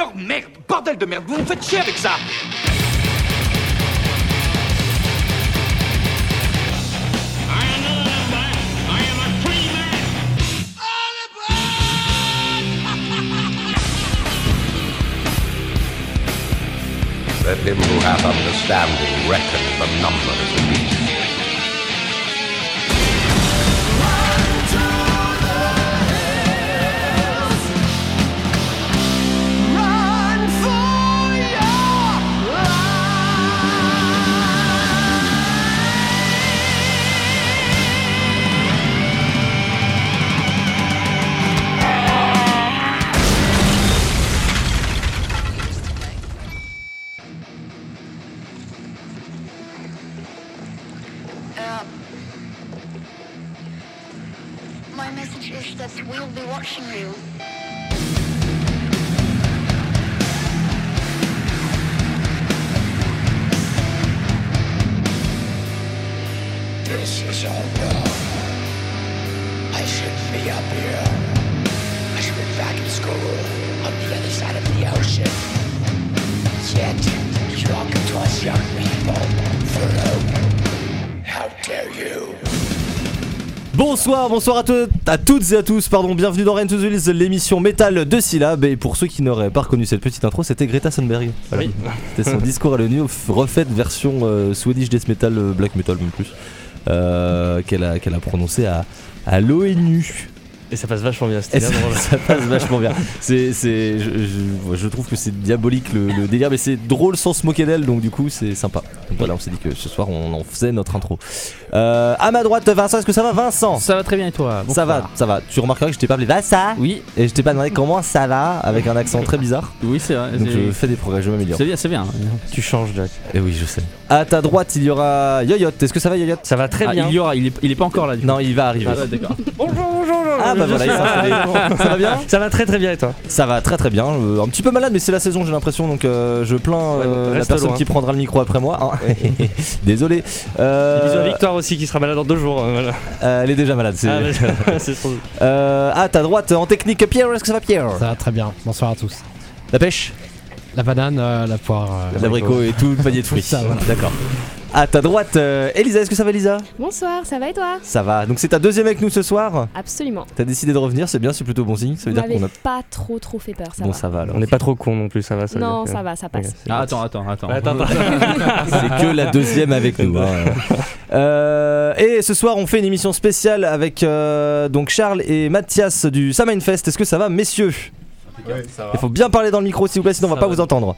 alors merde, bordel de merde, vous me faites chier avec ça Let him who hath understanding reckon the numbers of beasts. Uh, Bonsoir, bonsoir à, te- à toutes et à tous, pardon, bienvenue dans Rain to the Hills, l'émission métal de syllabes. Et pour ceux qui n'auraient pas reconnu cette petite intro, c'était Greta Thunberg. Voilà. C'était son discours à l'ONU, refait version euh, Swedish Death Metal, euh, Black Metal même plus, euh, qu'elle a, qu'elle a prononcé à, à l'ONU. Et ça passe vachement bien, c'était bien ça, drôle. ça passe vachement bien. C'est, c'est, je, je- je trouve que c'est diabolique le, le délire, mais c'est drôle sans se moquer d'elle, donc du coup c'est sympa. Donc voilà, on s'est dit que ce soir on en faisait notre intro. Euh, à ma droite, Vincent, est-ce que ça va, Vincent? Ça va très bien et toi? Ça va, ça va. Tu remarqueras que je t'ai pas appelé Vassa Oui, et je t'ai pas demandé comment ça va avec un accent très bizarre. oui c'est vrai. Donc je fais des progrès, je m'améliore. C'est bien, c'est bien. Tu changes, Jack. Et oui, je sais. À ta droite, il y aura Yoyot. Est-ce que ça va, Yoyot Ça va très Ah, bien. il y aura, il est, il est pas encore là. Du Non, il va arriver. Ah, d'accord. Bonjour, bonjour, bonjour. Ah bah Je voilà, il suis s'est installé. Ça va bien Ça va très très bien et toi? Ça va très très bien. Euh, un petit peu malade, mais c'est la saison, j'ai l'impression. Donc euh, je plains euh, Ouais, la personne loin. qui prendra le micro après moi. hein. Désolé. Euh, Bisous à Victoire aussi qui sera malade dans deux jours. euh, voilà. euh, elle est déjà malade. c'est- Ah, mais- trop. Euh, à ta droite, en technique, Pierre. Est-ce que ça va, Pierre? Ça va très bien. Bonsoir à tous. La pêche, La banane, euh, la poire. euh, l'abricot et tout le panier de fruits. D'accord. À ta droite, euh, Elisa. Est-ce que ça va, Elisa? Bonsoir, ça va et toi? Ça va. Donc c'est ta deuxième avec nous ce soir? Absolument. T'as décidé de revenir, c'est bien, c'est plutôt bon signe. Ça veut Vous dire m'avez qu'on a. pas trop trop fait peur, ça bon, va. ça va alors. On n'est pas trop con non plus, ça va. Ça veut non, dire que- ça va, ça passe. Ah, attends, attends, attends. Attends, attends. C'est que la deuxième avec nous. hein. Euh, et ce soir, on fait une émission spéciale avec euh, donc Charles et Mathias du Samhain Fest. Est-ce que ça va, messieurs? Il faut bien parler dans le micro, s'il vous plaît, sinon on va Ça pas va. vous entendre.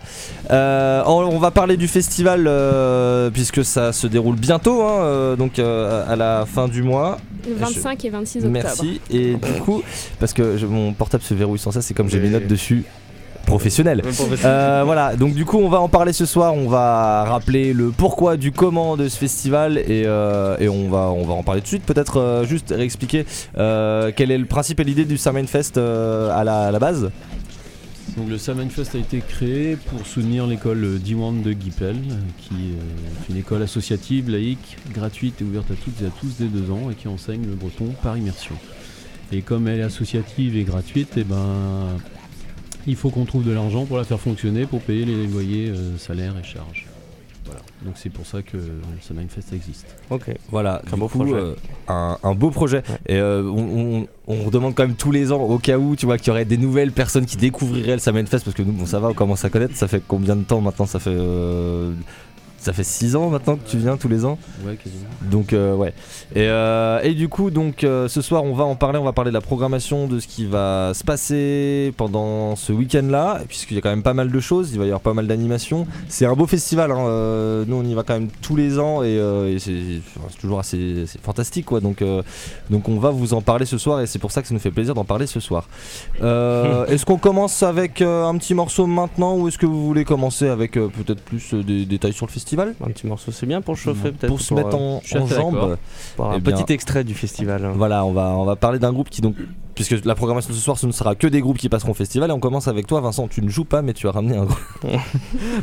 Euh, on, on va parler du festival euh, puisque ça se déroule bientôt, hein, euh, donc euh, à la fin du mois. Le 25 et 26 octobre. Merci. Et du coup, parce que je- mon portable se verrouille sans ça, c'est comme j'ai mes notes dessus Euh, voilà, donc du coup on va en parler ce soir, on va rappeler le pourquoi du comment de ce festival et, euh, et on, va, on va en parler tout de suite, peut-être euh, juste réexpliquer euh, quel est le principe et l'idée du Samhain Fest euh, à, la, à la base. Donc le Salmon Fest a été créé pour soutenir l'école Diwan de Guipel, qui est une école associative, laïque, gratuite et ouverte à toutes et à tous dès deux ans et qui enseigne le breton par immersion. Et comme elle est associative et gratuite, et ben, il faut qu'on trouve de l'argent pour la faire fonctionner, pour payer les loyers, euh, salaires et charges. Voilà. Donc c'est pour ça que le Salmon Fest existe. Ok. Voilà, Un du beau coup, projet. euh, un, un beau projet. Et euh, on, on, on redemande quand même tous les ans, au cas où, tu vois, qu'il y aurait des nouvelles personnes qui découvriraient le Samhain Fest, parce que nous, bon, ça va, on commence à connaître. Ça fait combien de temps maintenant Ça fait. Ça fait 6 ans maintenant que tu viens tous les ans. Ouais, quasiment. Donc euh, ouais. Et, euh, et du coup donc euh, ce soir on va en parler, on va parler de la programmation de ce qui va se passer pendant ce week-end là, puisqu'il y a quand même pas mal de choses, il va y avoir pas mal d'animations. C'est un beau festival, hein, nous on y va quand même tous les ans et, et c'est toujours assez fantastique quoi. Donc, donc on va vous en parler ce soir et c'est pour ça que ça nous fait plaisir d'en parler ce soir. Est-ce qu'on commence avec un petit morceau maintenant ou est-ce que vous voulez commencer avec peut-être plus des détails sur le festival? Un petit morceau, c'est bien pour chauffer peut-être. Pour se mettre euh, en, en assez jambes. pour un Eh bien- petit extrait du festival. Voilà, on va, on va parler d'un groupe qui donc. Puisque la programmation de ce soir, ce ne sera que des groupes qui passeront au festival. Et on commence avec toi, Vincent. Tu ne joues pas, mais tu as ramené un groupe.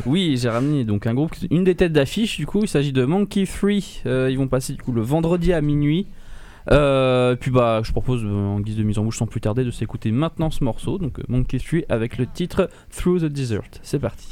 Oui, j'ai ramené donc un groupe, une des têtes d'affiche du coup, il s'agit de Monkey 3. Euh, ils vont passer du coup le vendredi à minuit Euh, puis bah, je propose euh, en guise de mise en bouche sans plus tarder de s'écouter maintenant ce morceau, donc euh, Monkey Tree avec le titre Through the Desert. C'est parti.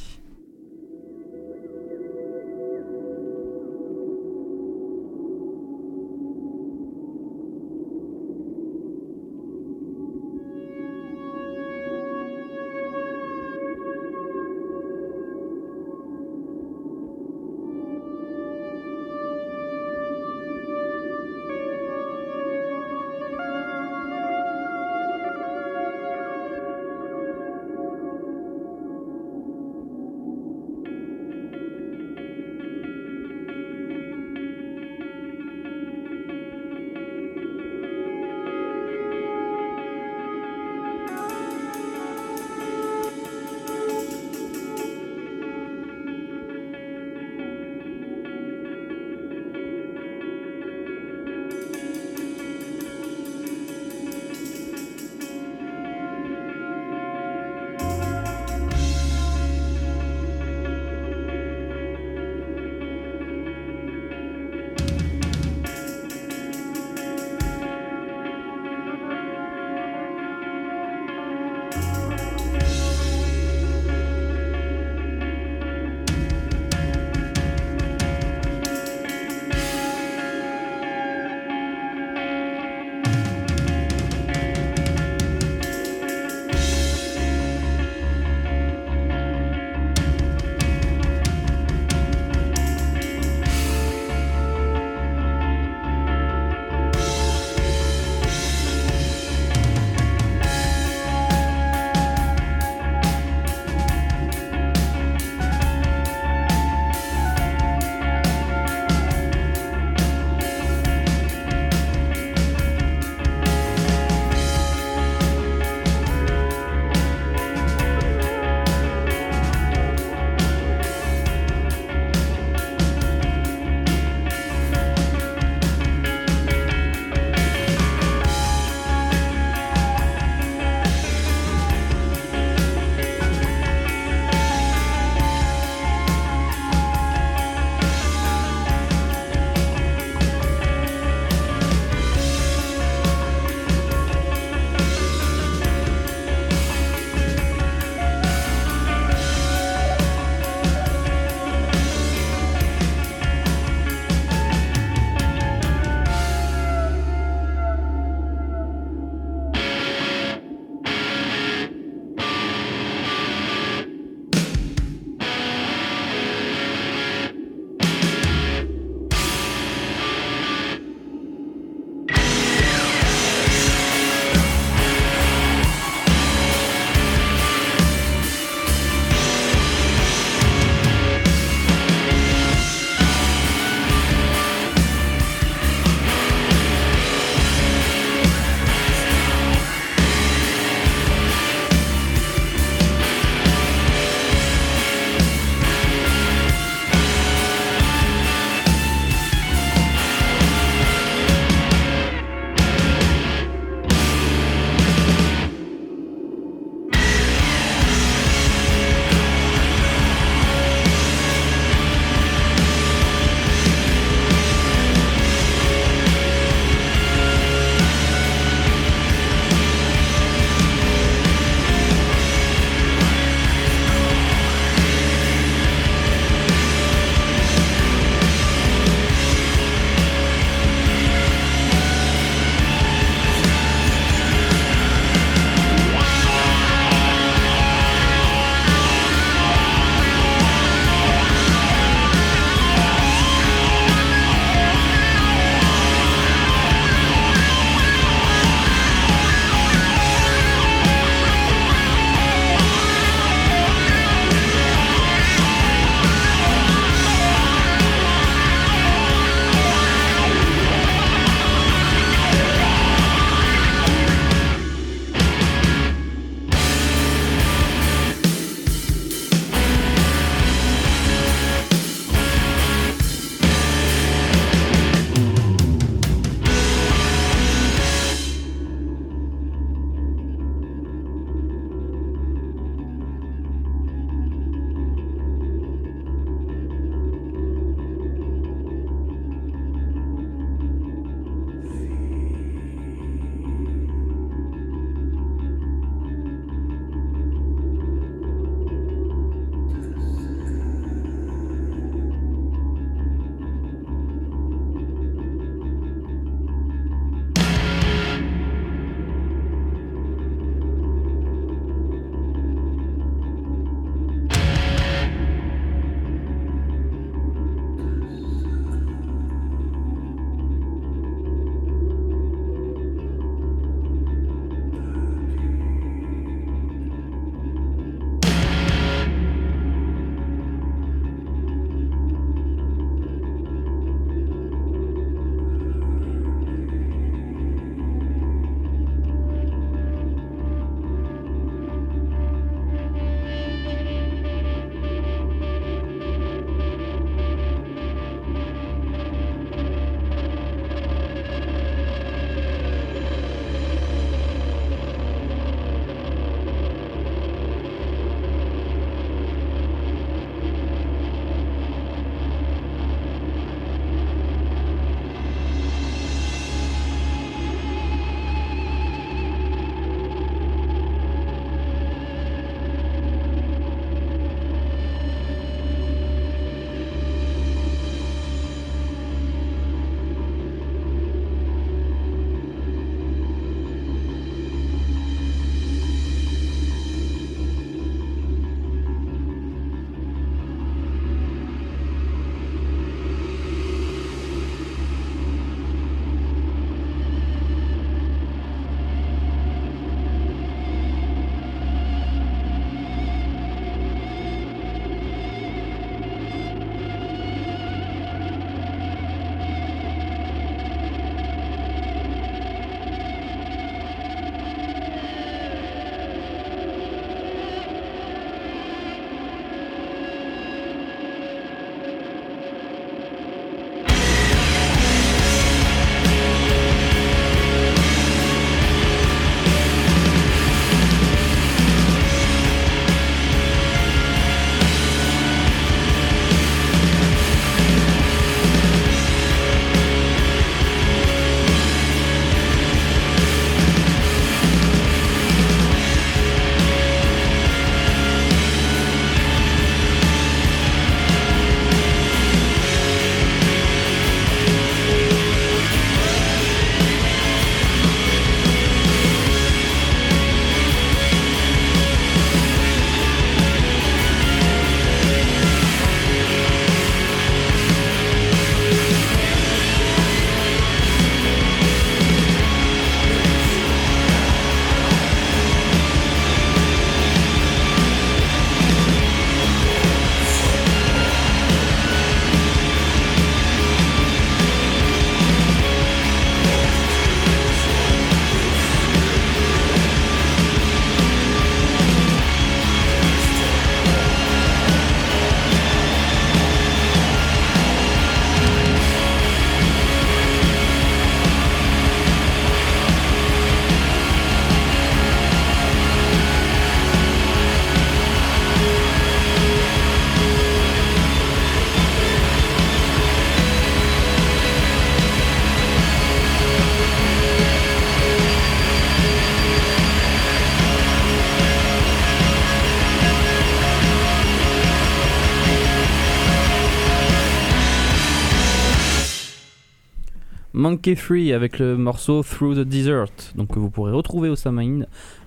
Monkey Free avec le morceau Through the Desert, donc que vous pourrez retrouver au Samain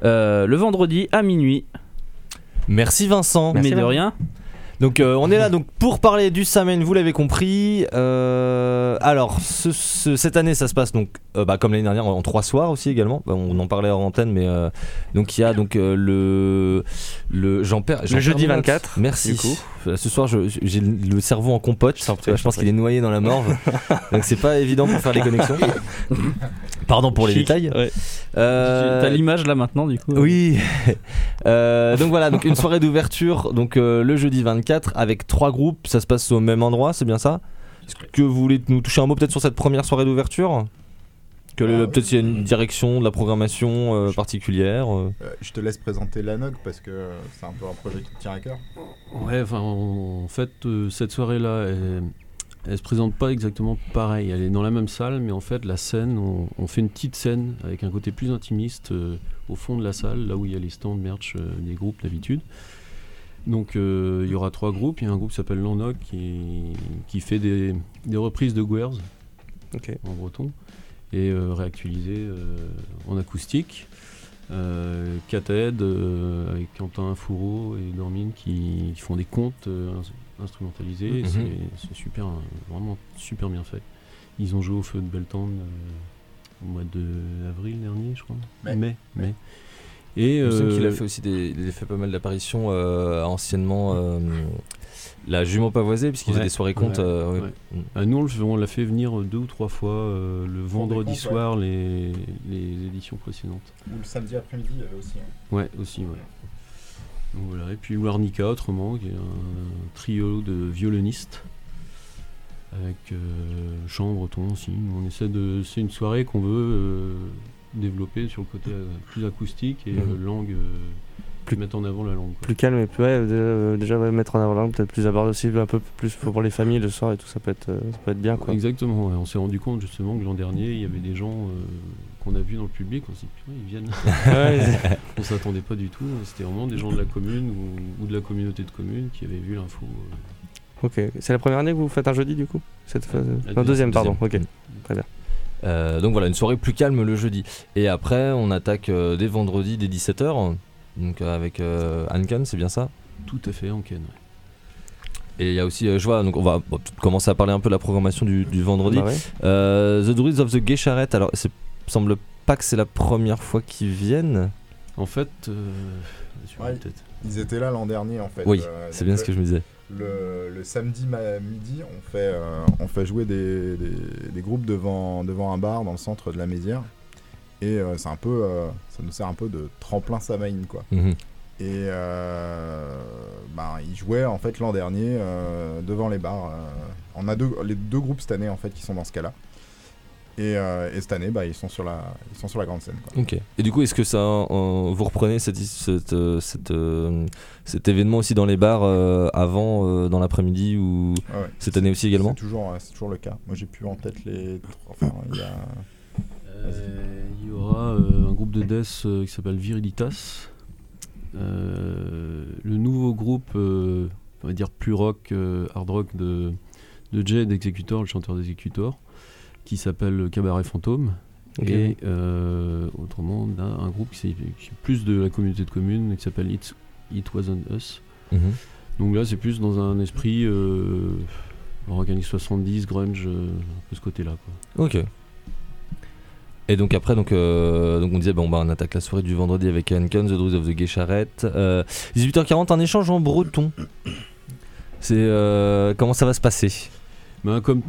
euh, le vendredi à minuit. Merci Vincent. Mais de rien. Donc euh, on est là donc pour parler du Samain, vous l'avez compris. Euh, alors ce- ce- cette année ça se passe donc euh, bah, comme l'année dernière en trois soirs aussi également. Bah, on en parlait en antenne mais donc il y a donc le le perds j'en Le jeudi perds mes notes. 24, Merci. du coup. Ce soir je- j'ai le cerveau en compote. Prie, je pense qu'il est noyé dans la morve. donc c'est pas évident pour faire les connexions. Pardon pour les Chic, détails. ouais. T'as l'image là maintenant du coup oui. Donc voilà, donc une soirée d'ouverture, donc le jeudi 24 avec trois groupes. Ça se passe au même endroit, c'est bien ça? Est-ce que vous voulez nous toucher un mot peut-être sur cette première soirée d'ouverture? Que le- peut-être s'il y a une direction de la programmation euh, particulière. euh. Euh, je te laisse présenter la NOG parce que euh, c'est un peu un projet qui te tient à cœur. Ouais, enfin, en fait, euh, cette soirée-là, elle, elle se présente pas exactement pareil. Elle est dans la même salle, mais en fait, la scène, on, on fait une petite scène avec un côté plus intimiste euh, au fond de la salle, là où il y a les stands merch euh, des groupes d'habitude. Donc, euh, il y aura trois groupes. Il y a un groupe qui s'appelle Lanok qui, qui fait des, des reprises de Guers en breton et euh, réactualisé euh, en acoustique. Euh, euh, avec Quentin Fourreau et Dormine qui, qui font des contes euh, ins- instrumentalisés. Mhm. c'est- super, vraiment super bien fait. Ils ont joué au feu de Beltane euh, au mois de avril dernier, je crois. Mai. Mai. mai. Et Il a euh, fait aussi des, il a fait pas mal d'apparitions euh, anciennement. euh, la jument pavoisée, puisqu'il faisait Ouais, des soirées contes. ouais, euh, ouais. ouais. Mm. Nous, on, l'a fait venir deux ou trois fois euh, le vendredi comptes, ouais. soir, les, les éditions précédentes. Ou le samedi après-midi euh, aussi. hein. Ouais, aussi, ouais. Donc voilà. Et puis Warnica, autrement, qui est un trio de violonistes avec euh, chant breton aussi. On essaie de. C'est une soirée qu'on veut développer sur le côté euh, plus acoustique et Mhm. euh, langue. euh, plus mettre en avant la langue. quoi. Plus calme et plus, ouais, euh, déjà ouais, mettre en avant la langue, peut-être plus accessible, un peu plus pour les familles le soir et tout, ça peut être, ça peut être bien quoi. Exactement, ouais. on s'est rendu compte justement que l'an dernier, il y avait des gens euh, qu'on a vus dans le public, on s'est dit, ils viennent. On s'attendait pas du tout, c'était vraiment des gens de la commune ou, ou de la communauté de communes qui avaient vu l'info. euh. Ok, c'est la première année que vous faites un jeudi du coup Cette phase... Non, deuxième, deuxième. pardon, ok. Très bien. Euh, donc voilà, une soirée plus calme le jeudi. Et après, on attaque euh, dès vendredi, dès 17h. Donc euh, avec euh, Hanken, c'est bien ça? Tout à fait, en Ken. ouais. Et il y a aussi, euh, je vois, donc on va bon, commencer à parler un peu de la programmation du, du vendredi. Bah ouais. Euh, The Druids of the Gay Charrette, alors il semble pas que c'est la première fois qu'ils viennent. En fait, euh, Ouais. Ils étaient là l'an dernier en fait. Oui, Euh, c'est bien ce que je me disais. Le, le samedi midi, on fait, euh, on fait jouer des, des- des groupes devant, devant un bar dans le centre de la Mézière. Et euh, c'est un peu, euh, ça nous sert un peu de tremplin Samaïne quoi. Mhm. Et ben, ils jouaient en fait l'an dernier devant les bars. on a deux, les deux groupes cette année en fait qui sont dans ce cas-là. Et, euh, et cette année, bah, ils sont sur la, ils sont sur la grande scène. Quoi. Ok. Et du coup, est-ce que ça, euh, vous reprenez cette, cette, euh, cette, euh, cet événement aussi dans les bars euh, avant, euh, dans l'après-midi ou Ah ouais. cette année aussi également C'est toujours, euh, c'est toujours le cas. Moi, j'ai plus en tête les. Enfin, il y a. Euh, Il y aura euh, un groupe de death euh, qui s'appelle Virilitas. Euh, le nouveau groupe, euh, on va dire plus rock, euh, hard rock de, de Jay d'Executor, le chanteur d'Executor, qui s'appelle Cabaret Fantôme. Et euh, autrement, d'un- un groupe qui est, qui est plus de la communauté de communes, qui s'appelle It, It Wasn't Us. Mhm. Donc là, c'est plus dans un esprit euh, rock années 70, grunge, euh, un peu ce côté-là. Ok. Et donc après, donc, euh, donc on disait, bon, bah, on attaque la soirée du vendredi avec Hanken, The Druids of the Gay Charrette. Euh, 18h40, un échange en breton. C'est euh, comment ça va se passer? Ben, comme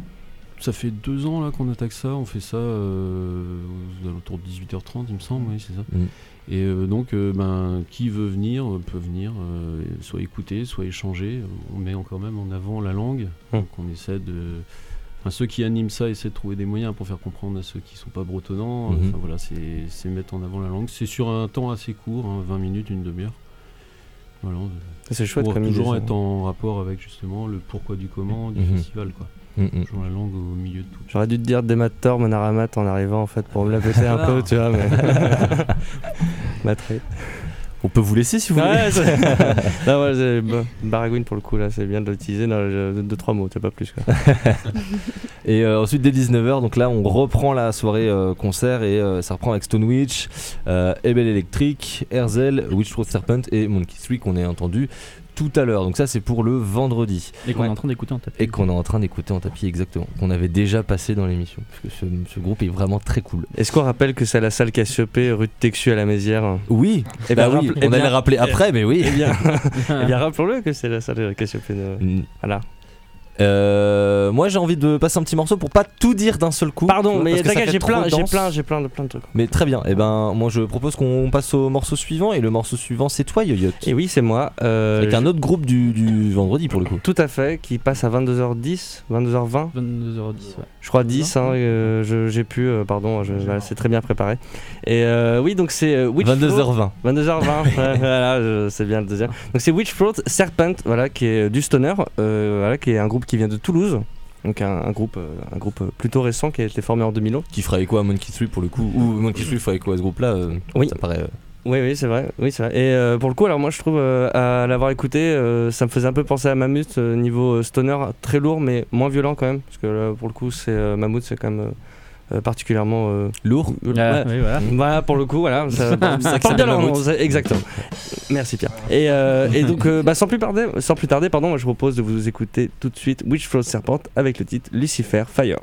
ça fait deux ans là qu'on attaque ça, on fait ça euh, aux alentours de 18h30, il me semble, oui, c'est ça. Mm. Et euh, donc, euh, ben, qui veut venir peut venir, soit écouter, soit échanger. On met quand même en avant la langue, Mm. donc on essaie de. Enfin, ceux qui animent ça essaient de trouver des moyens pour faire comprendre à ceux qui sont pas bretonnants. Mhm. Enfin voilà, c'est c'est mettre en avant la langue. C'est sur un temps assez court, hein, 20 minutes, une demi-heure. Voilà, C'est chouette pour comme toujours être en rapport avec justement le pourquoi du comment du Mhm. festival quoi. Mm, mm. Toujours la langue au milieu de tout. J'aurais dû te dire Demator, Monaramat en arrivant en fait pour me la péter un Ah. peu, tu vois, mais. Matré. On peut vous laisser si vous voulez. Ouais, c'est- non, ouais, c'est- Baragouine pour le coup là, c'est bien de l'utiliser dans le- deux trois mots, c'est pas plus quoi. Et euh, ensuite dès 19h, donc là on reprend la soirée euh, concert et euh, ça reprend avec Stone Witch, euh, Ebel Electric, Erzel, Witchthroat Serpent et Monkey 3 qu'on a entendu tout à l'heure. Donc ça c'est pour le vendredi. Et qu'on Ouais. est en train d'écouter en tapis. Et qu'on est en train d'écouter en tapis exactement. Qu'on avait déjà passé dans l'émission. Parce que ce, ce groupe est vraiment très cool. Est-ce qu'on rappelle que c'est la salle Cassiopée rue de Texu à la Mézière Oui, Eh bah ben, oui, on eh allait rappeler après, mais oui. Eh bien, eh bien rappelons-le que c'est la salle Cassiopée. de- Mm. Voilà. Euh, moi j'ai envie de passer un petit morceau pour pas tout dire d'un seul coup. Pardon, vois, mais t'inquiète, j'ai plein, j'ai plein, j'ai plein de plein de trucs. Mais très bien, et ben moi je propose qu'on passe au morceau suivant et le morceau suivant c'est toi Yoyot. Et oui, c'est moi. euh, Avec un autre groupe du, du vendredi pour le coup. Tout à fait, qui passe à 22h10, 22h20. 22h10, ouais. Je crois 10, hein, euh, je- j'ai pu, euh, pardon, voilà, c'est très bien préparé. Et euh, oui, donc c'est euh, Witchthroat- 22h20. 22h20, ouais, voilà, c'est bien le deuxième. Donc c'est Witchthroat Serpent, voilà, qui est du stoner, euh, voilà, qui est un groupe qui vient de Toulouse. Donc un, un groupe, euh, un groupe plutôt récent qui a été formé en 2011. Qui fera écho à Monkey 3 pour le coup. Ou Monkey 3 fera écho à ce groupe là. Oui. Ça paraît. euh, Oui, oui, c'est vrai. Oui, vrai. Et euh, pour le coup, alors moi, je trouve euh, à l'avoir écouté, euh, ça me faisait un peu penser à Mammoth euh, niveau euh, stoner, très lourd, mais moins violent quand même, parce que là, pour le coup, c'est euh, Mammoth, c'est quand même euh, particulièrement euh, lourd. euh, Ah, ouais. oui, voilà. Voilà, pour le coup, voilà. Ça, ça porte bien c'est- exactement. Merci Pierre. Et, euh, et donc, euh, bah, sans plus tarder, sans plus tarder, pardon, moi, je propose de vous écouter tout de suite Witchthroat Serpent avec le titre Lucifer Fire.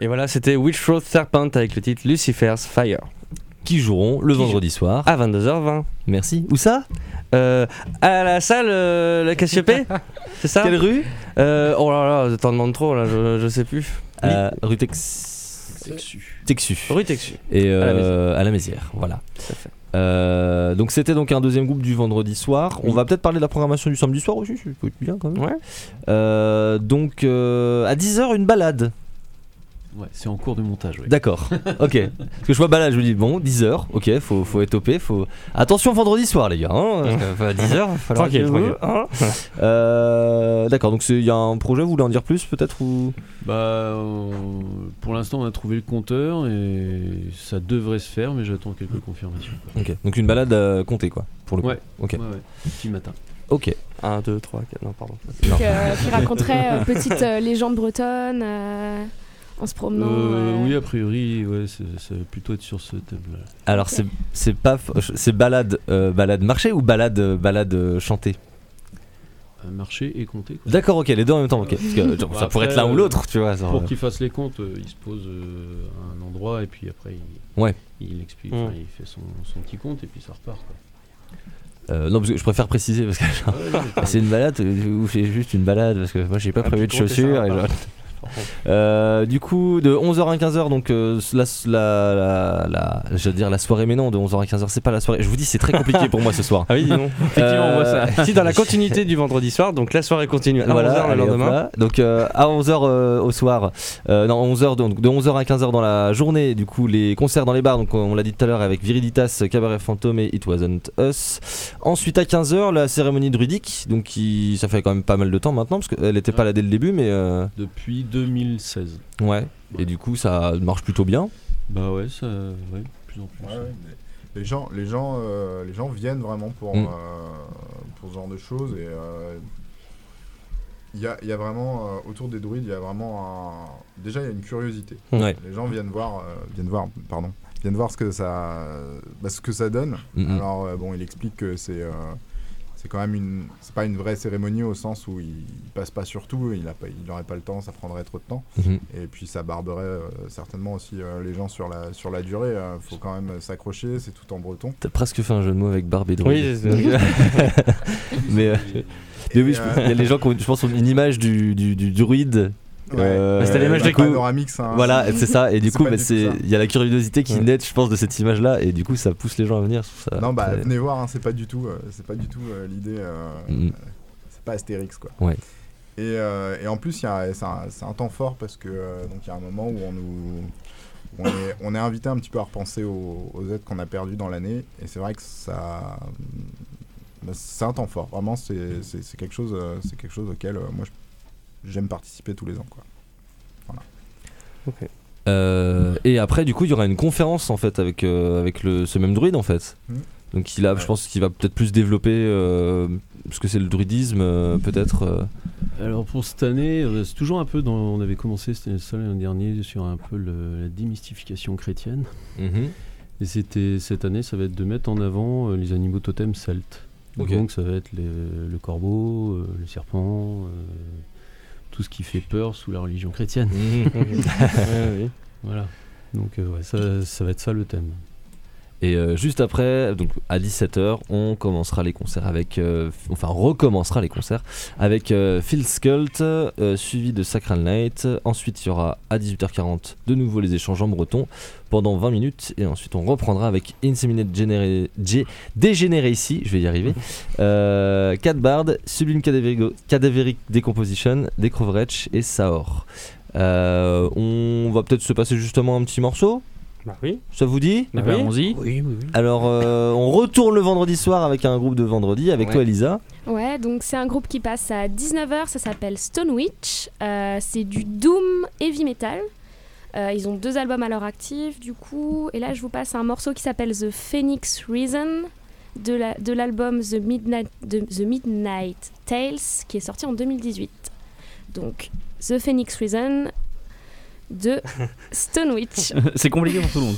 Et voilà, c'était Witchthroat Serpent avec le titre Lucifer's Fire. Qui joueront le vendredi soir à 22h20. Merci. Où ça? Euh, À la salle, euh, la Cassiopée C'est ça? Quelle rue? Euh, Oh là là, t'en demandes trop là, je, je sais plus. Euh, Rue Tex... Texu. Texu. Rue Texu. Et À la euh, à la Mézière, voilà. Tout à fait. Euh, donc c'était donc un deuxième groupe du vendredi soir. On va peut-être parler de la programmation du samedi soir aussi, ça peut être bien quand même. Ouais. Euh, donc euh, à 10h une balade. Ouais, c'est en cours de montage. Ouais. D'accord. ok. Parce que je vois balade, je me dis bon 10h, ok, faut, faut être OP, faut. Attention vendredi soir les gars. Hein, que, à 10h, Tranquille, tranquille. Euh, D'accord, donc il y a un projet, vous voulez en dire plus peut-être ou... Bah, on- pour l'instant, on a trouvé le compteur et ça devrait se faire, mais j'attends quelques confirmations. Ok. Donc une balade euh, comptée quoi, pour le coup. Ouais. Ok. Ouais, ouais. Petit matin. Ok. 1, 2, 3, 4, non, pardon. Non. Donc, euh, qui raconterait euh, petite euh, légende bretonne euh, en se promenant. Euh, euh, Oui, a priori, ouais, c'est- ça va plutôt être sur ce thème-là. Alors c'est c'est pas f- c'est balade euh, balade marché ou balade euh, balade euh, chantée? Un marché et compter. D'accord, ok, les deux en même temps, ok. Parce que, genre, Bon, ça pourrait être l'un ou euh, l'autre, tu vois. genre, Pour euh, qu'il fasse les comptes, euh, il se pose euh, à un endroit et puis après il, Ouais. il explique, Mm. il fait son, son petit compte et puis ça repart. Quoi. euh, non, parce que je préfère préciser parce que Ouais, c'est une balade euh, ou c'est juste une balade parce que moi j'ai pas Ah, prévu de chaussures. Et genre- Euh, du coup, de 11h à 15h, donc euh, la, la, la, la- je veux dire la soirée, mais non, de 11h à 15h, c'est pas la soirée. Je vous dis, c'est très compliqué pour moi ce soir. Ah oui, dis donc. Effectivement, on voit Euh, ça. Si, dans la continuité du vendredi soir, donc la soirée continue à 11h Voilà, le allez, hop lendemain. Donc euh, à 11h au soir, euh, non 11h donc de 11h à 15h dans la journée, du coup les concerts dans les bars, donc on l'a dit tout à l'heure avec Viriditas, Cabaret Fantôme et It Wasn't Us. Ensuite à 15h la cérémonie druidique, donc qui ça fait quand même pas mal de temps maintenant parce qu'elle était pas là dès le début mais euh, Depuis 2016. ouais. Et du coup ça marche plutôt bien. Bah ouais, ça, ouais, plus en plus. Ouais, mais les gens, les gens, euh, les gens viennent vraiment pour, Mm. euh, pour ce genre de choses et euh, il y, a, il y a vraiment euh, autour des druides, il y a vraiment un... déjà il y a une curiosité. Ouais. Les gens viennent voir, euh, viennent voir, pardon, viennent voir ce que ça, bah, ce que ça donne. Mhm. Alors euh, bon, il explique que c'est euh, c'est quand même une, c'est pas une vraie cérémonie au sens où il, il passe pas sur tout, il a pas, il n'aurait pas le temps, ça prendrait trop de temps. Mhm. Et puis ça barberait euh, certainement aussi euh, les gens sur la, sur la durée. Il faut quand même s'accrocher, c'est tout en breton. T'as presque fait un jeu de mots avec Barbe et Oui, c'est ça. mais, euh, mais oui, je- euh, il y a les gens qui ont, je pense, ont une image du, du, du druide. Ouais. Euh, Bah, c'était l'image du des coup- Panoramix, hein, Voilà, c'est ça. Et du coup, bah, ça. il y a la curiosité qui Ouais. naît, je pense, de cette image-là, et du coup, ça pousse les gens à venir. ça Non, bah venez voir, hein, c'est pas du tout, euh, c'est pas du tout euh, l'idée. euh, Mhm. C'est pas Astérix quoi. Ouais. Et, euh, et en plus, il y a- c'est un, c'est un temps fort parce que euh, donc il y a un moment où on nous on est, on est invité un petit peu à repenser aux, aux aides qu'on a perdues dans l'année. Et c'est vrai que ça. bah, c'est un temps fort. Vraiment, c'est quelque, chose, c'est quelque chose auquel euh, moi je- j'aime participer tous les ans. Quoi. Euh, et après, du coup, il y aura une conférence en fait avec, euh, avec le, ce même druide en fait. Mhm. Donc, il a, je pense qu'il va peut-être plus développer euh, ce que c'est le druidisme, euh, peut-être. euh. Alors pour cette année, c'est toujours un peu dans. On avait commencé, c'était ça l'année dernière, sur un peu le- la démystification chrétienne. Mhm. Et c'était cette année, ça va être de mettre en avant euh, les animaux totems celtes. Donc ça va être les- le corbeau, euh, le serpent, euh, tout ce qui fait peur sous la religion chrétienne. Ouais, oui. Voilà. Donc euh, ouais, ça, ça va être ça le thème. Et euh, juste après, donc à 17h, on commencera les concerts avec. euh, enfin, recommencera les concerts avec euh, Phil Skult, suivi de Sacral Night. Ensuite, il y aura à 18h40 de nouveau les échanges en breton pendant 20 minutes. Et ensuite, on reprendra avec Inseminate Genera- Ge- Degeneracy, je vais y arriver. Cat Bard, Sublime Cadaveric, Cadaveric Decomposition, Decroverech et Saor. On va peut-être se passer justement un petit morceau? Bah oui. Ça vous dit Eh ben, oui. allons-y. Oui, oui, oui. alors, euh, on retourne le vendredi soir avec un groupe de vendredi, avec Ouais. toi, Elisa. Ouais, donc c'est un groupe qui passe à 19h, ça s'appelle Stone Witch. Euh, c'est du Doom Heavy Metal. Euh, ils ont deux albums à leur actif, du coup. Et là, je vous passe un morceau qui s'appelle The Phoenix Reason de la- de l'album The, Midnight, de- The Midnight Tales qui est sorti en 2018. Donc, The Phoenix Reason de Stone Witch. C'est compliqué pour tout le monde.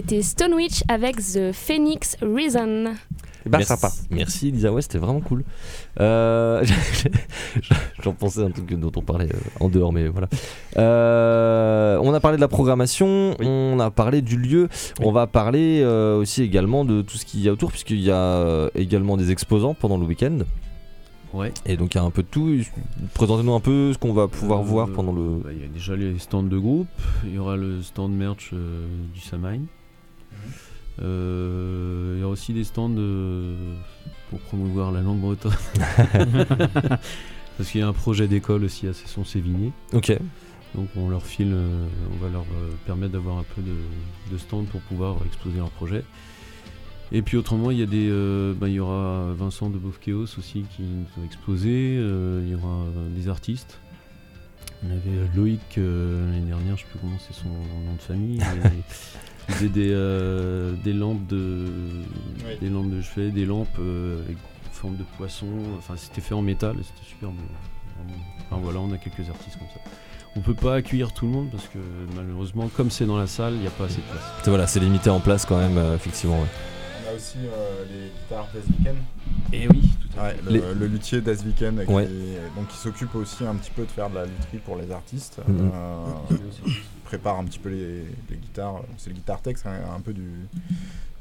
C'était Stonewitch avec The Phoenix Reason. Bah, merci, sympa. Merci Elisa, ouais, c'était vraiment cool. Euh, J'en pensais à un truc dont on parlait euh, en dehors, mais voilà. Euh, on a parlé de la programmation, on a parlé du lieu, on va parler euh, aussi également de tout ce qu'il y a autour, puisqu'il y a également des exposants pendant le week-end. Ouais. Et donc il y a un peu de tout. Présentez-nous un peu ce qu'on va pouvoir Euh, voir pendant le. bah, Il y a déjà les stands de groupe, il y aura le stand merch euh, du Samhain. Euh, il y aura aussi des stands euh, pour promouvoir la langue bretonne. Parce qu'il y a un projet d'école aussi à Cesson-Sévigné. Ok. Donc on leur file, euh, on va leur euh, permettre d'avoir un peu de, de stands pour pouvoir exposer leur projet. Et puis autrement, il y a des, euh, bah, il y aura Vincent de Chaos aussi qui nous a exposé. il y aura des artistes. On avait Loïc l'année dernière, je sais plus comment c'est son nom de famille. faisait des, euh, des lampes de, Oui. des lampes de chevet, des lampes euh, avec forme de poisson. Enfin, c'était fait en métal et c'était super beau. Enfin voilà, on a quelques artistes comme ça. On peut pas accueillir tout le monde parce que malheureusement, comme c'est dans la salle, il n'y a pas assez de place. C'est- Voilà, c'est limité en place quand même, euh, effectivement. ouais. On a aussi euh, les guitares d'Asviken. Et oui, tout à Ouais, fait. le, Les- le luthier d'Asviken qui, Ouais. donc qui s'occupe aussi un petit peu de faire de la lutherie pour les artistes. Euh, il prépare un petit peu les, les guitares. C'est le guitar tech un, un peu du,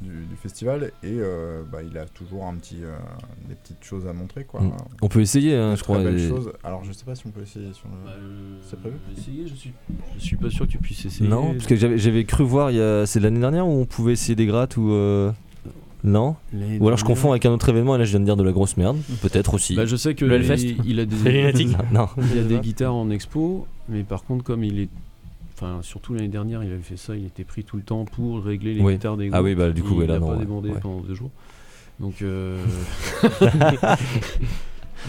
du, du festival et euh, bah, il a toujours un petit, euh, des petites choses à montrer quoi. Mm. On peut essayer, hein, je crois. Alors je sais pas si on peut essayer. Bah, euh, C'est prévu essayer, je suis, je suis pas sûr que tu puisses essayer. Non, parce que j'avais j'avais cru voir, il y a- c'est l'année dernière où on pouvait essayer des grattes ou. Non Ou alors je confonds avec un autre événement et là je viens de dire de la grosse merde. Peut-être aussi. Bah, je sais que Le Hellfest il, il a des, non. il y a des guitares en expo, mais par contre comme il est, enfin surtout l'année dernière, il avait fait ça, il était pris tout le temps pour régler les Oui. guitares des Ah groupes. oui, bah du coup, il ouais, là, a non. pas ouais. débandé Ouais. pendant deux jours. Donc euh,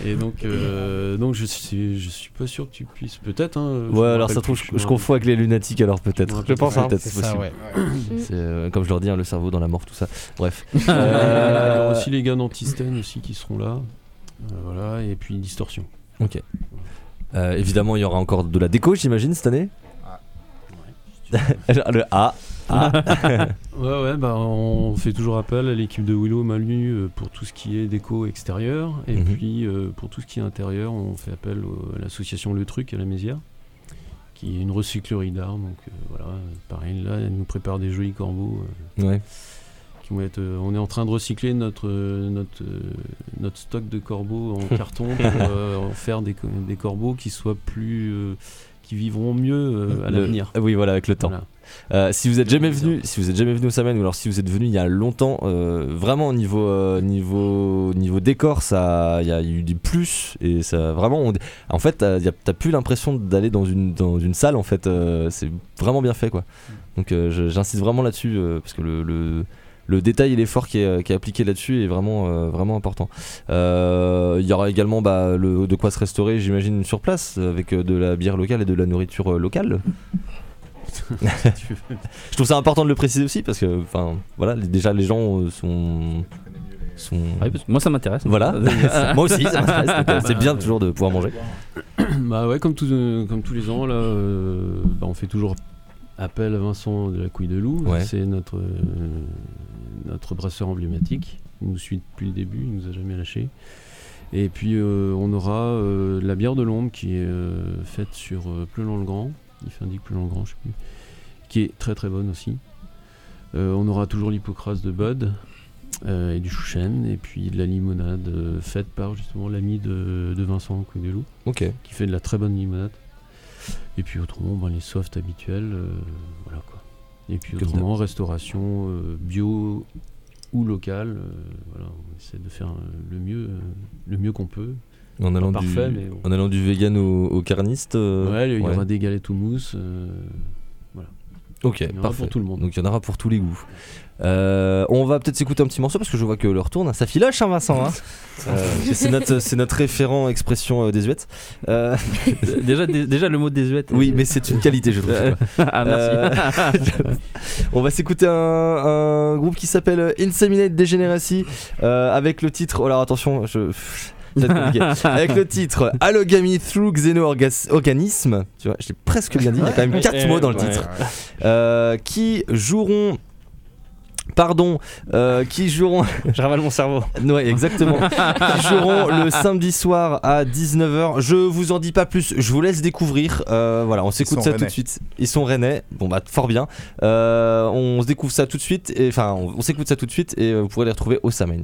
et donc euh, donc je suis je suis pas sûr que tu puisses peut-être. Hein, Ouais, alors ça se trouve, je, je confonds avec les lunatiques alors peut-être. Ouais, Je pense, hein. Peut-être, C'est ça, possible. ouais. Euh, comme je leur dis, hein, le cerveau dans la mort, tout ça. Bref. y Euh, aura aussi les gars d'Antistène aussi qui seront là. Euh, voilà et puis Distorsion. Ok. Euh, évidemment, il y aura encore de la déco, j'imagine, cette année. le A. A. Ouais, ouais, bah on fait toujours appel à l'équipe de Willow Malu euh, pour tout ce qui est déco extérieur. Et Mhm. puis euh, pour tout ce qui est intérieur, on fait appel à l'association Le Truc à la Mézière, qui est une recyclerie d'art. Donc euh, voilà, pareil, là, elle nous prépare des jolis corbeaux. Ouais. qui vont être, on est en train de recycler notre, notre, notre stock de corbeaux en carton pour en faire des, co- des corbeaux qui soient plus. qui vivront mieux à l'avenir. Oui, voilà, avec le temps. Voilà. Euh, si vous êtes jamais venu, si vous êtes jamais venu au Samen ou alors si vous êtes venu il y a longtemps, euh, vraiment au niveau euh, niveau niveau décor, ça, il y a eu des plus et ça vraiment, on- en fait, t'as plus l'impression d'aller dans une dans une salle en fait, c'est vraiment bien fait quoi. Donc j'insiste vraiment là-dessus parce que le, le le détail et l'effort qui est, qui est appliqué là-dessus est vraiment, euh, vraiment important. Euh, Il y aura également bah, le, de quoi se restaurer, j'imagine, sur place, avec de la bière locale et de la nourriture Je trouve ça important de le préciser aussi parce que, enfin, voilà, déjà les gens euh, sont. sont... Ah oui, moi ça m'intéresse. Voilà, moi aussi, ça m'intéresse, c'est bien toujours de pouvoir manger. Bah ouais, comme, tous, euh, comme tous les ans, là, euh, bah, on fait toujours appel à Vincent de la Couille de Loup. Ouais. C'est notre, euh, notre brasseur emblématique. Il nous suit depuis le début, il nous a jamais lâché. Et puis on aura la bière de l'ombre qui est faite sur euh, Pleulan-le-Grand. Il fait indique Pleulan-le-Grand, je sais plus. Qui est très très bonne aussi. Euh, on aura toujours l'hypocrase de Bud euh, et du chouchen. Et puis de la limonade euh, faite par justement l'ami de, de Vincent Couille de Loup Ok. qui fait de la très bonne limonade. Et puis autrement, ben, les softs habituels, voilà quoi. Et puis autrement, restauration bio ou locale, voilà, on essaie de faire le mieux, le mieux qu'on peut. En allant, Pas du, parfait, mais bon. en allant du vegan au, au carniste. euh, ouais, il y ouais. aura des galettes au mousse. euh, Ok, il y en aura parfait. pour tout le monde. Donc il y en aura pour tous les goûts. Euh, on va peut-être s'écouter un petit morceau parce que je vois que l'heure tourne. Ça filoche, hein, Vincent. hein Euh, c'est notre, c'est notre référent expression euh, désuète. Euh, déjà, dé- déjà le mot désuète. oui, mais c'est une qualité, je trouve. Ah, merci. Euh, on va s'écouter un, un groupe qui s'appelle Inseminate Degeneracy euh, avec le titre. Oh là, attention, je. Avec le titre Allogamy Through Xeno-Organisme. Tu vois, j'ai presque bien dit, il y a quand même 4 Ouais, mots dans le ouais. titre. Euh, qui joueront. Pardon, euh, qui joueront. Je ravale mon cerveau. Ouais, exactement. qui joueront le samedi soir à 19h. Je vous en dis pas plus, je vous laisse découvrir. Euh, voilà, on s'écoute ça tout de suite. Ils sont rennais. Bon, bah, fort bien. Euh, on se découvre ça tout de suite. et- Enfin, on, on s'écoute ça tout de suite et vous pourrez les retrouver au Samain.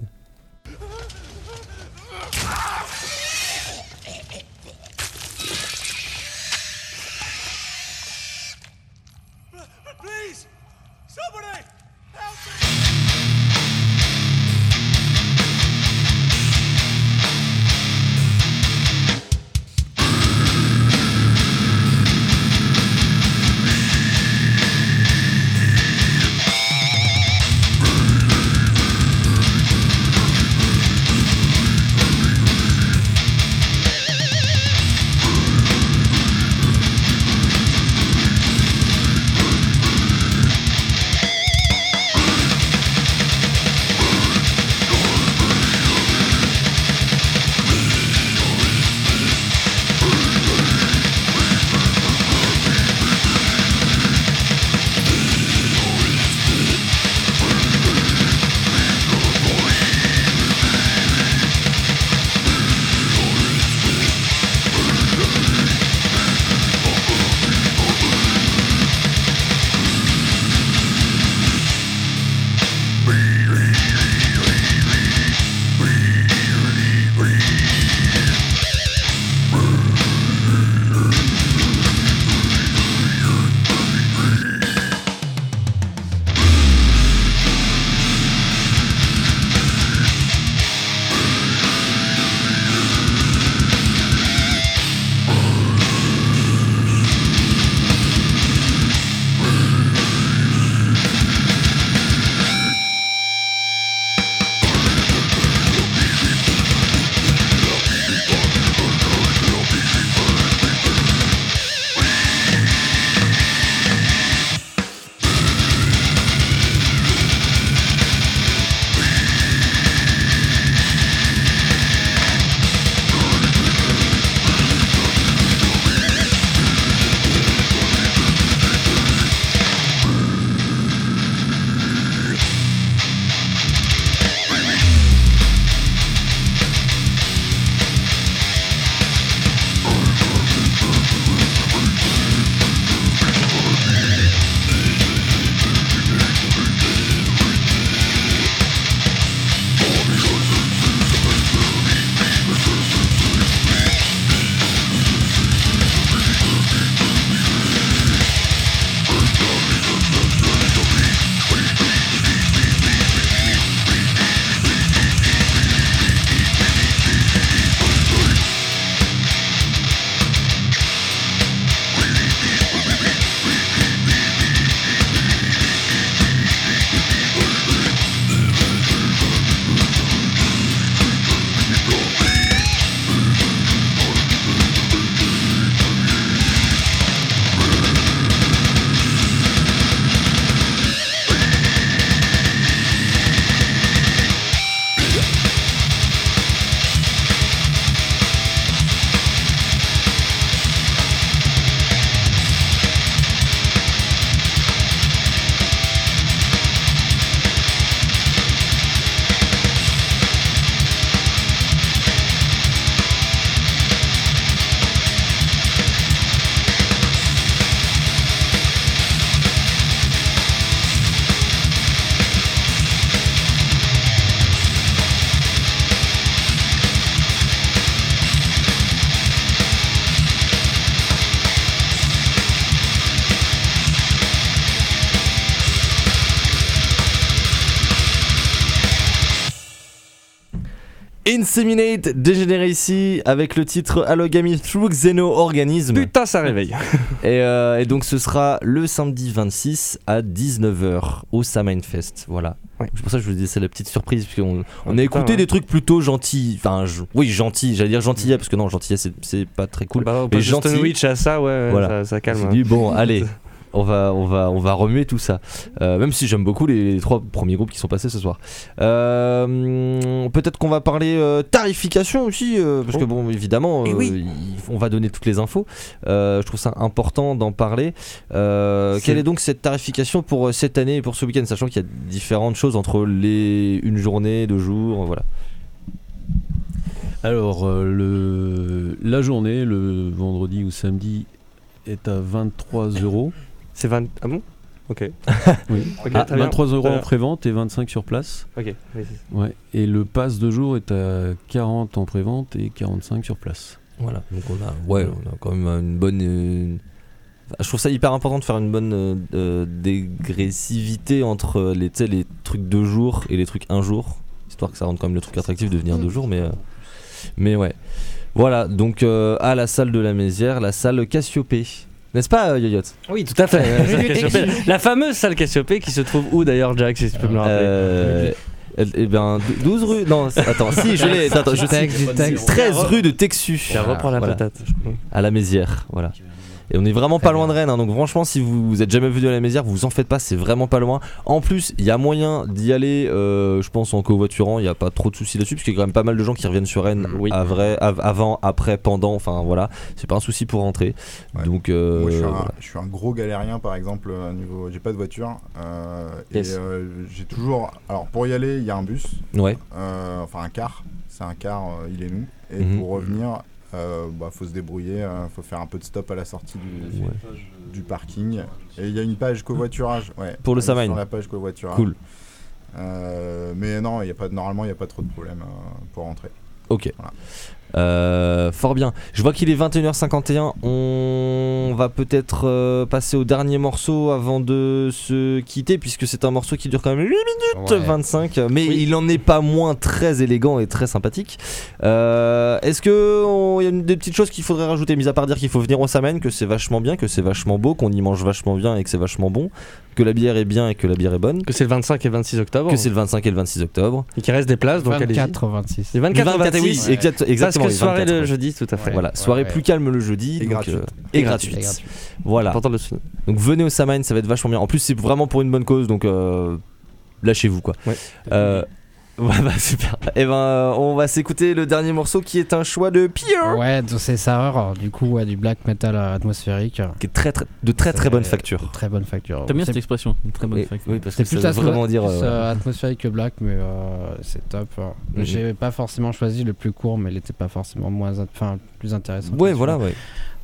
Inseminate Degeneracy avec le titre Allogamy Through Xeno-Organism. Putain, ça réveille. Et, euh, et donc ce sera le samedi 26 à 19h au Samhain Fest. Voilà. Ouais. C'est pour ça que je vous disais c'est la petite surprise parce qu'on on a putain, écouté ouais. des trucs plutôt gentils. Enfin, je- oui, gentils. J'allais dire gentillet parce que non, gentillet c'est- pas très cool. Bah, on Mais passe de gentil. Witch à ça, ouais, ouais, Voilà. ça, calme. dit bon, allez. on va, on va, on va remuer tout ça. Euh, même si j'aime beaucoup les, les trois premiers groupes qui sont passés ce soir. Euh, Peut-être qu'on va parler euh, tarification aussi, euh, parce que bon, évidemment, Eh euh, oui. on va donner toutes les infos. Euh, je trouve ça important d'en parler. Euh, quelle est donc cette tarification pour cette année et pour ce week-end, sachant qu'il y a différentes choses entre les une journée, deux jours, voilà. Alors, euh, le, la journée, le vendredi ou samedi, est à 23 euros. C'est 20. Ah bon? Ok. Oui. Ok, Ah, très bien. 23 euros Très en pré-vente et 25 sur place. Ok. oui, Ouais. Et le pass de jour est à 40 en pré-vente et 45 sur place. Voilà, donc on a, ouais, on a quand même une bonne. euh, enfin, je trouve ça hyper important de faire une bonne euh, euh, dégressivité entre les, tu sais, les trucs deux jours et les trucs un jour, histoire que ça rende quand même le truc attractif de venir deux jours, mais, euh, mais ouais. Voilà, donc euh, à la salle de la Mézière, la salle Cassiopée. N'est-ce pas, euh, Yoyot Oui, tout à fait. la, salle Cassiopée. La fameuse salle Cassiopée qui se trouve où d'ailleurs, Jack, si tu peux me le rappeler? Euh, eh bien, 12 rue. Non, c'est- attends, si, je l'ai. Attends, je sais. du texte. 13 rue de Texu. Je reprends la Voilà. patate. à la Mézière, voilà. Et on est vraiment pas loin de Rennes, hein, donc franchement, si vous, vous êtes jamais venu à la Mézière, vous en faites pas, c'est vraiment pas loin. En plus, il y a moyen d'y aller, euh, je pense, en covoiturant, il n'y a pas trop de soucis là-dessus, parce qu'il y a quand même pas mal de gens qui reviennent sur Rennes Oui. à vrai, avant, après, pendant, enfin voilà, c'est pas un souci pour rentrer. Ouais. Donc, euh, Moi, je suis, un, voilà. je suis un gros galérien, par exemple, au niveau. J'ai pas de voiture. euh, Yes. Et euh, j'ai toujours. Alors, pour y aller, il y a un bus. ouais, euh, enfin, un car. C'est un car, euh, il est nous. Et Mhm. pour revenir, euh, bah, faut se débrouiller. euh, faut faire un peu de stop à la sortie du, Ouais. du parking. Et il y a une page covoiturage. Ouais, Pour le Samhain. Sur la page covoiturage. cool. Euh, mais non, y a pas, normalement, il n'y a pas trop de problème euh, pour rentrer. Ok. Voilà. Euh, fort bien. Je vois qu'il est 21h51. On va peut-être euh, passer au dernier morceau avant de se quitter, puisque c'est un morceau qui dure quand même 8 minutes Ouais. 25. Mais il en est pas moins très élégant et très sympathique. Euh, Est-ce que on- il y a des petites choses qu'il faudrait rajouter, mis à part dire qu'il faut venir au Samen, que c'est vachement bien, que c'est vachement beau, qu'on y mange vachement bien et que c'est vachement bon, que la bière est bien et que la bière est bonne, Que c'est le 25 et 26 octobre. que c'est le 25 et le 26 octobre. Et qu'il reste des places, donc allez-y. 24, 26. Les 24, Le 24, 26. oui, exact- exactement. Parce que soirée 24, le ouais. jeudi, tout à fait. Ouais. Voilà, soirée ouais. plus calme le jeudi Et donc, gratuite. euh, Et et gratuite. gratuite. C'est gratuit. Voilà. Le. Donc venez au Samhain, ça va être vachement bien. En plus, c'est vraiment pour une bonne cause, donc euh, lâchez-vous quoi. Ouais. Euh, ouais, bah super. Et ben, euh, on va s'écouter le dernier morceau qui est un choix de Pierre, Ouais, donc c'est ça, du coup, ouais, du black metal atmosphérique. qui est très, très, de très très bonne facture. de Très bonne facture. T'aimes bien C'est- cette expression Une très bonne Oui, facture. oui, parce que C'est plus, ça veut atmo- vraiment dire. plus, euh, euh, atmosphérique que black, mais euh, c'est top. Mhm. J'ai pas forcément choisi le plus court, mais il était pas forcément moins, enfin, plus intéressant. Ouais, voilà, ouais.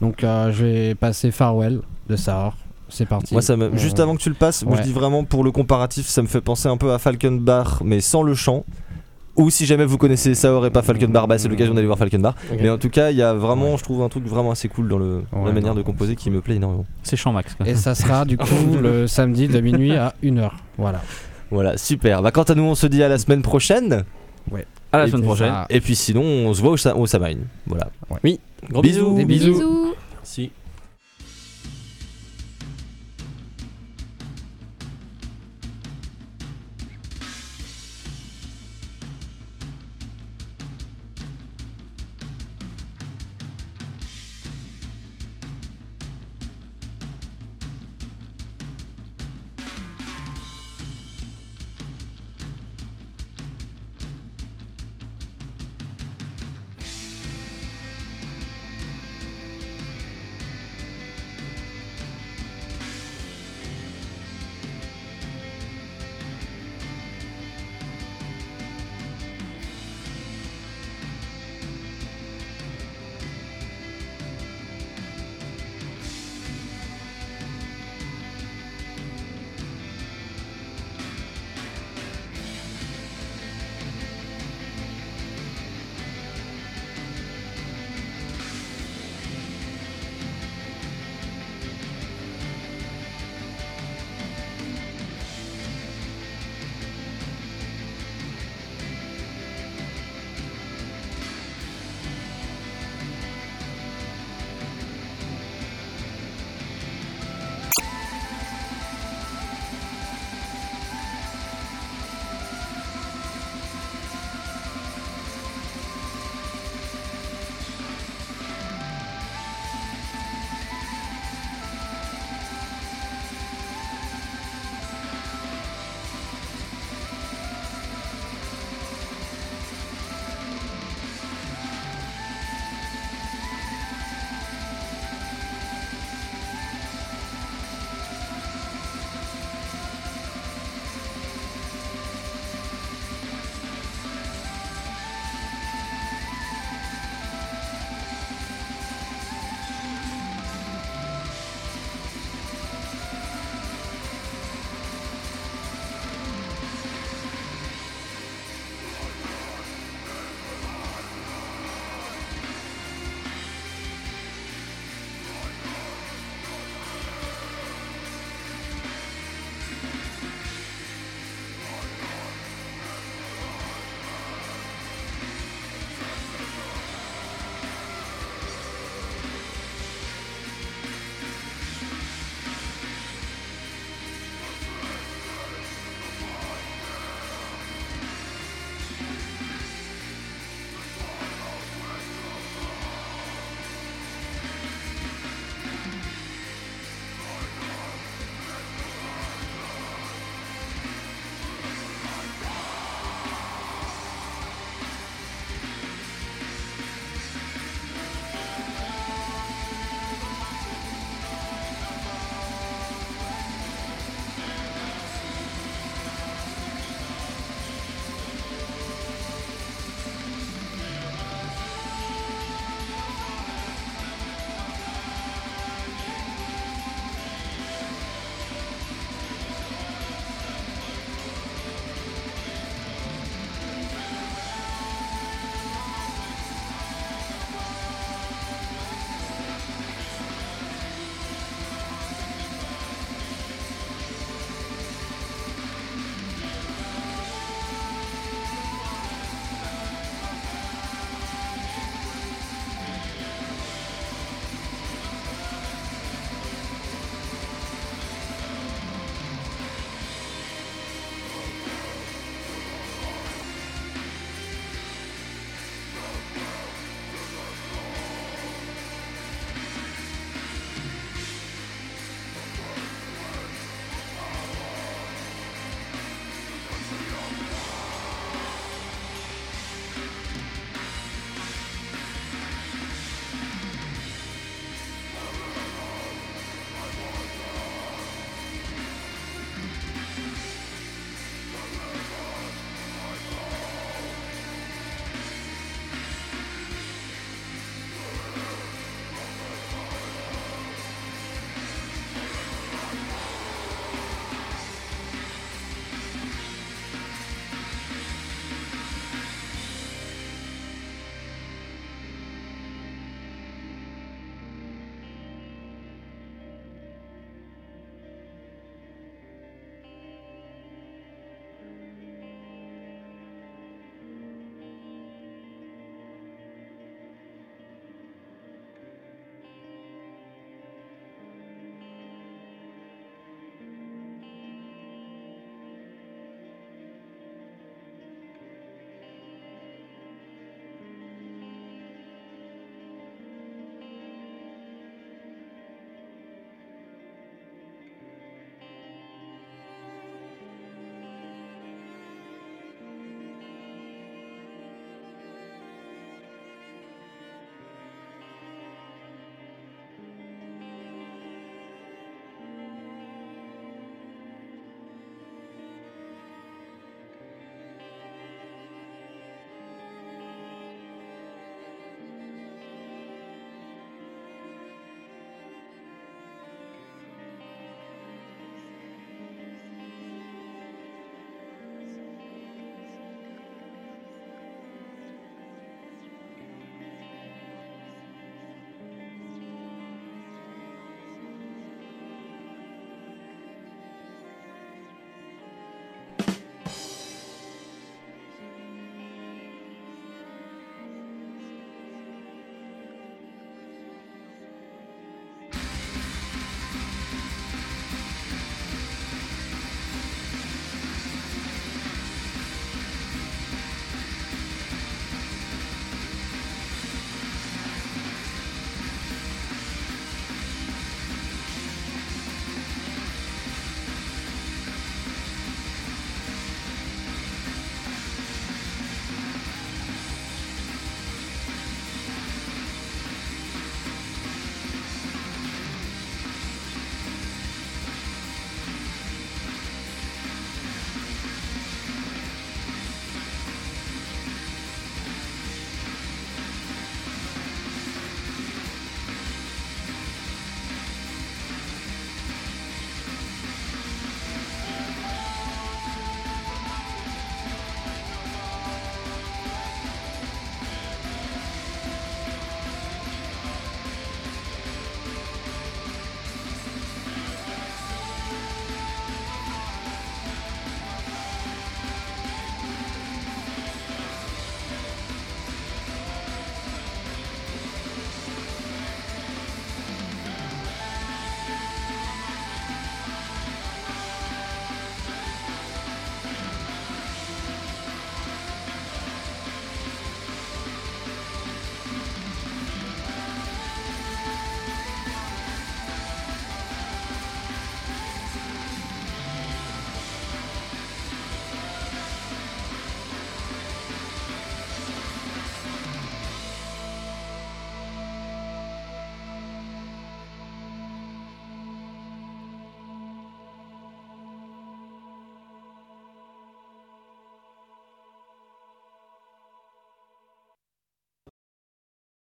Donc euh, je vais passer Farewell de Sahar. C'est parti. Moi, ça me... On- juste avant que tu le passes, moi je Ouais. dis vraiment pour le comparatif, ça me fait penser un peu à Falkenbar, mais sans le chant. Ou si jamais vous connaissez Saor et pas Falkenbar, bah c'est l'occasion d'aller voir Falkenbar. Ok. Mais en tout cas, il y a vraiment, je trouve un truc vraiment assez cool dans le, la Ouais, manière non. de composer qui me plaît énormément. C'est champ max. quoi. Et ça sera du coup le samedi de minuit à 1h. Voilà. Voilà, super. Bah, quant à nous, on se dit à la semaine prochaine. À la Et semaine puis prochaine. ça. Et puis sinon, on se voit au, Sa- au Samhain. Voilà. Gros Bisous. bisous. Des bisous. Bisous. Merci.